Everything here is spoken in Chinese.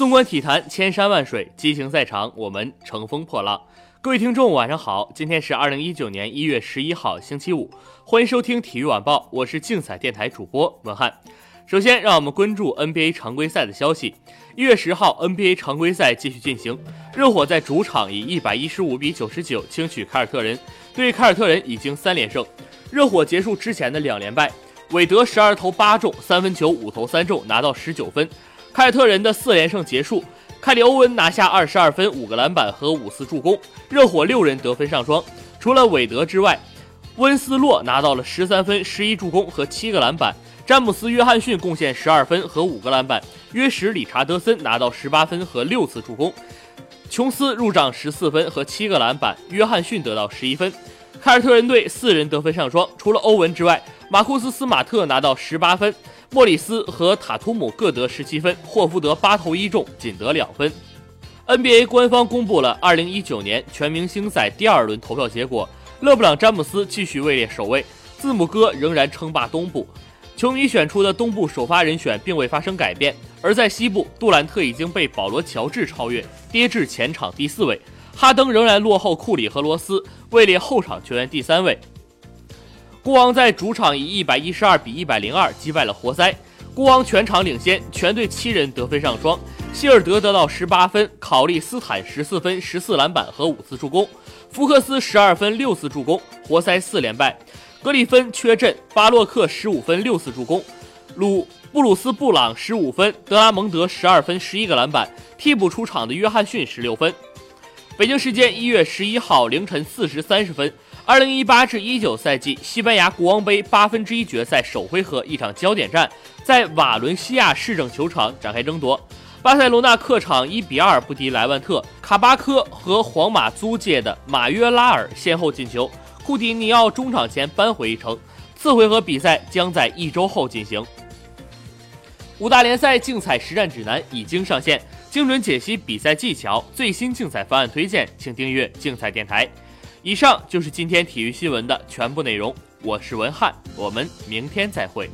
纵观体坛，千山万水，激情在场，我们乘风破浪。各位听众，晚上好，今天是二零一九年一月十一号，星期五，欢迎收听体育晚报，我是竞彩电台主播文翰。首先，让我们关注 NBA 常规赛的消息。一月十号，NBA 常规赛继续进行，热火在主场以一百一十五比九十九轻取凯尔特人，对凯尔特人已经三连胜。热火结束之前的两连败，韦德十二投八中，三分球五投三中，拿到十九分。凯尔特人的四连胜结束，凯里欧文拿下二十二分、五个篮板和五次助攻。热火六人得分上双，除了韦德之外，温斯洛拿到了十三分、十一助攻和七个篮板。詹姆斯·约翰逊贡献十二分和五个篮板，约什·理查德森拿到十八分和六次助攻，琼斯入账十四分和七个篮板，约翰逊得到十一分。凯尔特人队四人得分上双，除了欧文之外，马库斯·斯马特拿到十八分，莫里斯和塔图姆各得十七分，霍福德八投一中，仅得两分。NBA 官方公布了二零一九年全明星赛第二轮投票结果，勒布朗·詹姆斯继续位列首位，字母哥仍然称霸东部。球迷选出的东部首发人选并未发生改变，而在西部，杜兰特已经被保罗·乔治超越，跌至前场第四位。哈登仍然落后库里和罗斯，位列后场球员第三位。国王在主场以一百一十二比一百零二击败了活塞，国王全场领先，全队七人得分上双，希尔德得到十八分，考利斯坦十四分、十四篮板和五次助攻，福克斯十二分、六次助攻，活塞四连败。格里芬缺阵，巴洛克十五分六次助攻，鲁布鲁斯布朗十五分，德拉蒙德十二分十一个篮板，替补出场的约翰逊十六分。北京时间一月十一号凌晨四时三十分，二零一八至一九赛季西班牙国王杯八分之一决赛首回合一场焦点战在瓦伦西亚市政球场展开争夺，巴塞罗那客场一比二不敌莱万特，卡巴科和皇马租借的马约拉尔先后进球。库蒂尼奥中场前扳回一城，次回合比赛将在一周后进行。五大联赛竞彩实战指南已经上线，精准解析比赛技巧，最新竞彩方案推荐，请订阅竞彩电台。以上就是今天体育新闻的全部内容，我是文翰，我们明天再会。